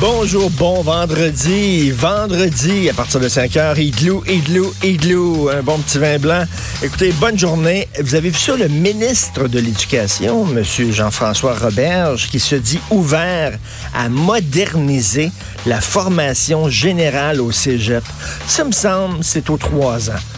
Bonjour, bon vendredi. Vendredi, à partir de 5 h, igloo, igloo, igloo. Un bon petit vin blanc. Écoutez, bonne journée. Vous avez vu ça, le ministre de l'Éducation, M. Jean-François Roberge, qui se dit ouvert à moderniser la formation générale au cégep. Ça me semble, c'est aux trois ans.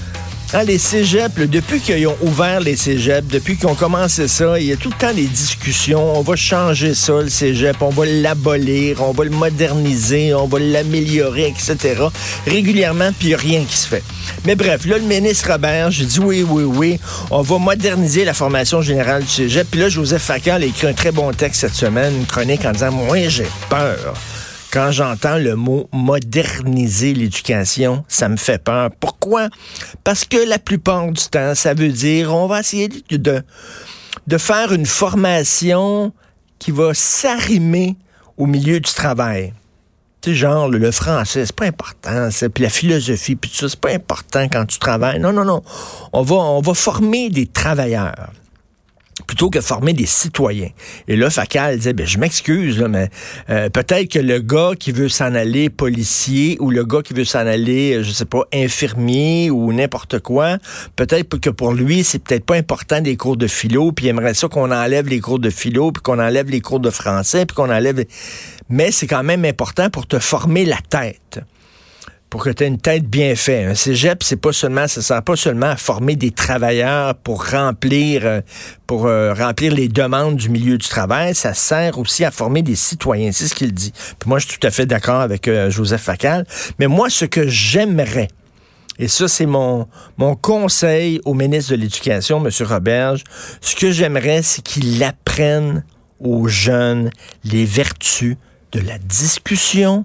Ah, les cégeps, depuis qu'ils ont ouvert les cégeps, depuis qu'ils ont commencé ça, il y a tout le temps des discussions. On va changer ça, le cégep, on va l'abolir, on va le moderniser, on va l'améliorer, etc. Régulièrement, puis il a rien qui se fait. Mais bref, là, le ministre Robert, j'ai dit oui, oui, oui, on va moderniser la formation générale du cégep. Puis là, Joseph Facal a écrit un très bon texte cette semaine, une chronique en disant, moi, j'ai peur quand j'entends le mot moderniser l'éducation, ça me fait peur. Pourquoi? Parce que la plupart du temps, ça veut dire on va essayer de, de faire une formation qui va s'arrimer au milieu du travail. Tu genre, le, français, c'est pas important, puis la philosophie, puis tout ça, c'est pas important quand tu travailles. Non, non, non. On va, on va former des travailleurs plutôt que former des citoyens. Et là, Facal disait, ben, je m'excuse, mais euh, peut-être que le gars qui veut s'en aller policier ou le gars qui veut s'en aller, euh, je sais pas, infirmier ou n'importe quoi, peut-être que pour lui, c'est peut-être pas important des cours de philo, puis il aimerait ça qu'on enlève les cours de philo, puis qu'on enlève les cours de français, puis qu'on enlève... Mais c'est quand même important pour te former la tête pour que tu aies une tête bien faite. Un cégep, c'est pas seulement, ça sert pas seulement à former des travailleurs pour remplir, euh, pour euh, remplir les demandes du milieu du travail, ça sert aussi à former des citoyens. C'est ce qu'il dit. Puis moi, je suis tout à fait d'accord avec euh, Joseph Facal. Mais moi, ce que j'aimerais, et ça, c'est mon, mon conseil au ministre de l'Éducation, M. Roberge, ce que j'aimerais, c'est qu'il apprenne aux jeunes les vertus de la discussion,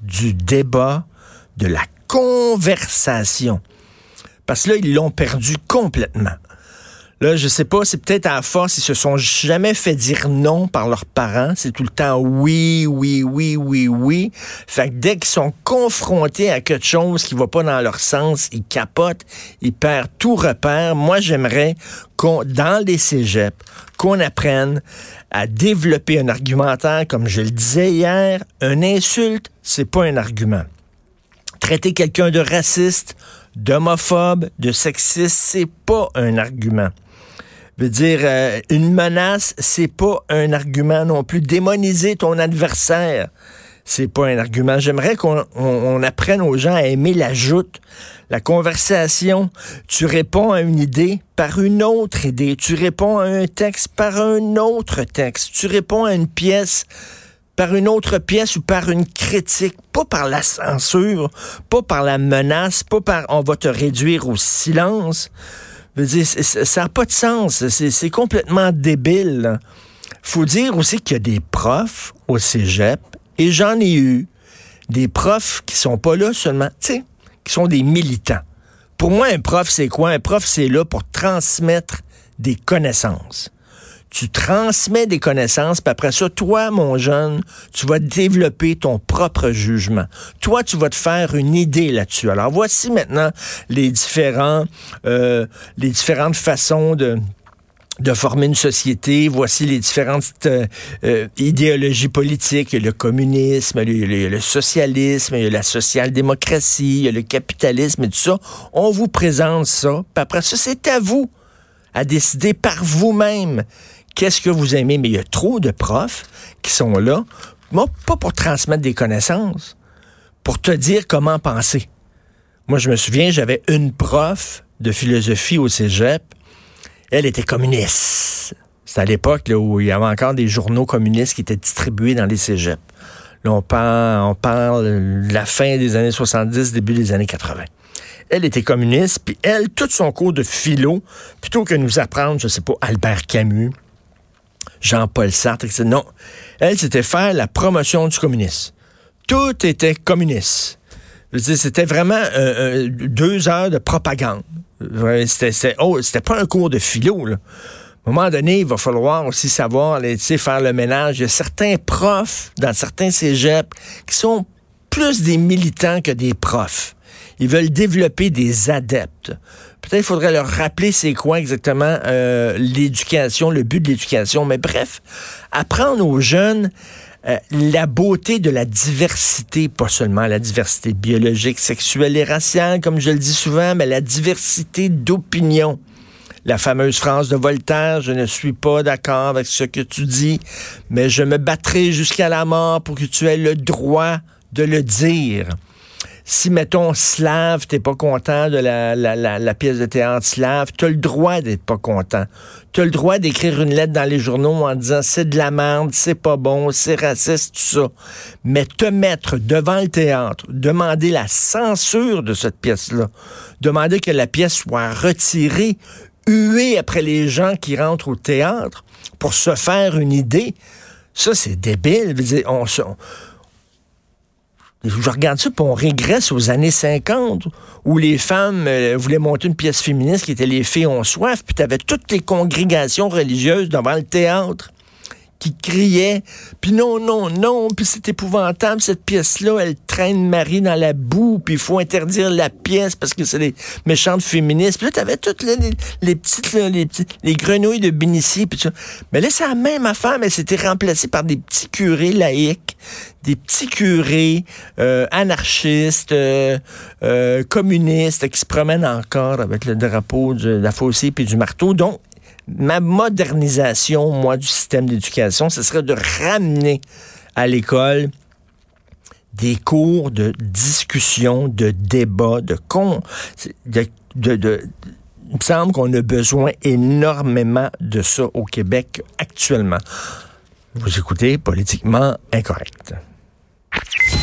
du débat, de la conversation. Parce que là, ils l'ont perdu complètement. Là, je sais pas, c'est peut-être à force, ils se sont jamais fait dire non par leurs parents. C'est tout le temps oui, oui, oui, oui, oui. Fait que dès qu'ils sont confrontés à quelque chose qui va pas dans leur sens, ils capotent, ils perdent tout repère. Moi, j'aimerais qu'on, dans les cégeps, qu'on apprenne à développer un argumentaire, comme je le disais hier, une insulte, c'est pas un argument traiter quelqu'un de raciste, d'homophobe, de sexiste, c'est pas un argument. Veut dire, euh, une menace, c'est pas un argument non plus. Démoniser ton adversaire, c'est pas un argument. J'aimerais qu'on apprenne aux gens à aimer la joute, la conversation. Tu réponds à une idée par une autre idée. Tu réponds à un texte par un autre texte. Tu réponds à une pièce par une autre pièce ou par une critique, pas par la censure, pas par la menace, pas par on va te réduire au silence. ça n'a pas de sens. C'est complètement débile. faut dire aussi qu'il y a des profs au cégep, et j'en ai eu, des profs qui sont pas là seulement, tu sais, qui sont des militants. Pour moi, un prof, c'est quoi? Un prof, c'est là pour transmettre des connaissances tu transmets des connaissances, puis après ça, toi, mon jeune, tu vas développer ton propre jugement. Toi, tu vas te faire une idée là-dessus. Alors, voici maintenant les différents, euh, les différentes façons de de former une société. Voici les différentes euh, euh, idéologies politiques. Il y a le communisme, il y a le, socialisme, il y a la social-démocratie, il y a le capitalisme et tout ça. On vous présente ça. Puis après ça, c'est à vous à décider par vous-même qu'est-ce que vous aimez, mais il y a trop de profs qui sont là, moi, pas pour transmettre des connaissances, pour te dire comment penser. Moi, je me souviens, j'avais une prof de philosophie au cégep. Elle était communiste. C'est à l'époque où il y avait encore des journaux communistes qui étaient distribués dans les cégeps. Là, on parle, on parle de la fin des années 70, début des années 80. Elle était communiste, puis elle, tout son cours de philo, plutôt que nous apprendre, je sais pas, Albert Camus, Jean-Paul Sartre, etc. Non. Elle, c'était faire la promotion du communisme. Tout était communiste. C'était vraiment euh, euh, deux heures de propagande. C'était oh, pas un cours de philo. À un moment donné, il va falloir aussi savoir faire le ménage. Il y a certains profs dans certains cégeps qui sont plus des militants que des profs. Ils veulent développer des adeptes. Peut-être qu'il faudrait leur rappeler c'est quoi exactement euh, l'éducation, le but de l'éducation. Mais bref, apprendre aux jeunes euh, la beauté de la diversité, pas seulement la diversité biologique, sexuelle et raciale, comme je le dis souvent, mais la diversité d'opinion. La fameuse phrase de Voltaire, je ne suis pas d'accord avec ce que tu dis, mais je me battrai jusqu'à la mort pour que tu aies le droit de le dire si, mettons, slave, t'es pas content de la, pièce de théâtre slave, t'as le droit d'être pas content. T'as le droit d'écrire une lettre dans les journaux en disant c'est de la merde, c'est pas bon, c'est raciste, tout ça. Mais te mettre devant le théâtre, demander la censure de cette pièce-là, demander que la pièce soit retirée, huée après les gens qui rentrent au théâtre pour se faire une idée, ça, c'est débile. On, je regarde ça, puis on régresse aux années 50, où les femmes euh, voulaient monter une pièce féministe qui était Les filles ont soif, puis tu toutes les congrégations religieuses devant le théâtre qui criait, puis non, non, non, puis c'est épouvantable, cette pièce-là, elle traîne Marie dans la boue, puis il faut interdire la pièce parce que c'est des méchantes féministes. Puis là, t'avais toutes les, petites, les, les grenouilles de Binici, puis ça. Mais là, c'est la même affaire, mais c'était remplacé par des petits curés laïcs, des petits curés euh, anarchistes, euh, euh, communistes qui se promènent encore avec le drapeau de la faucille puis du marteau. Donc, ma modernisation, moi, du système d'éducation, ce serait de ramener à l'école des cours de discussion, de débat, de con, il me semble qu'on a besoin énormément de ça au Québec actuellement. Vous écoutez politiquement incorrect.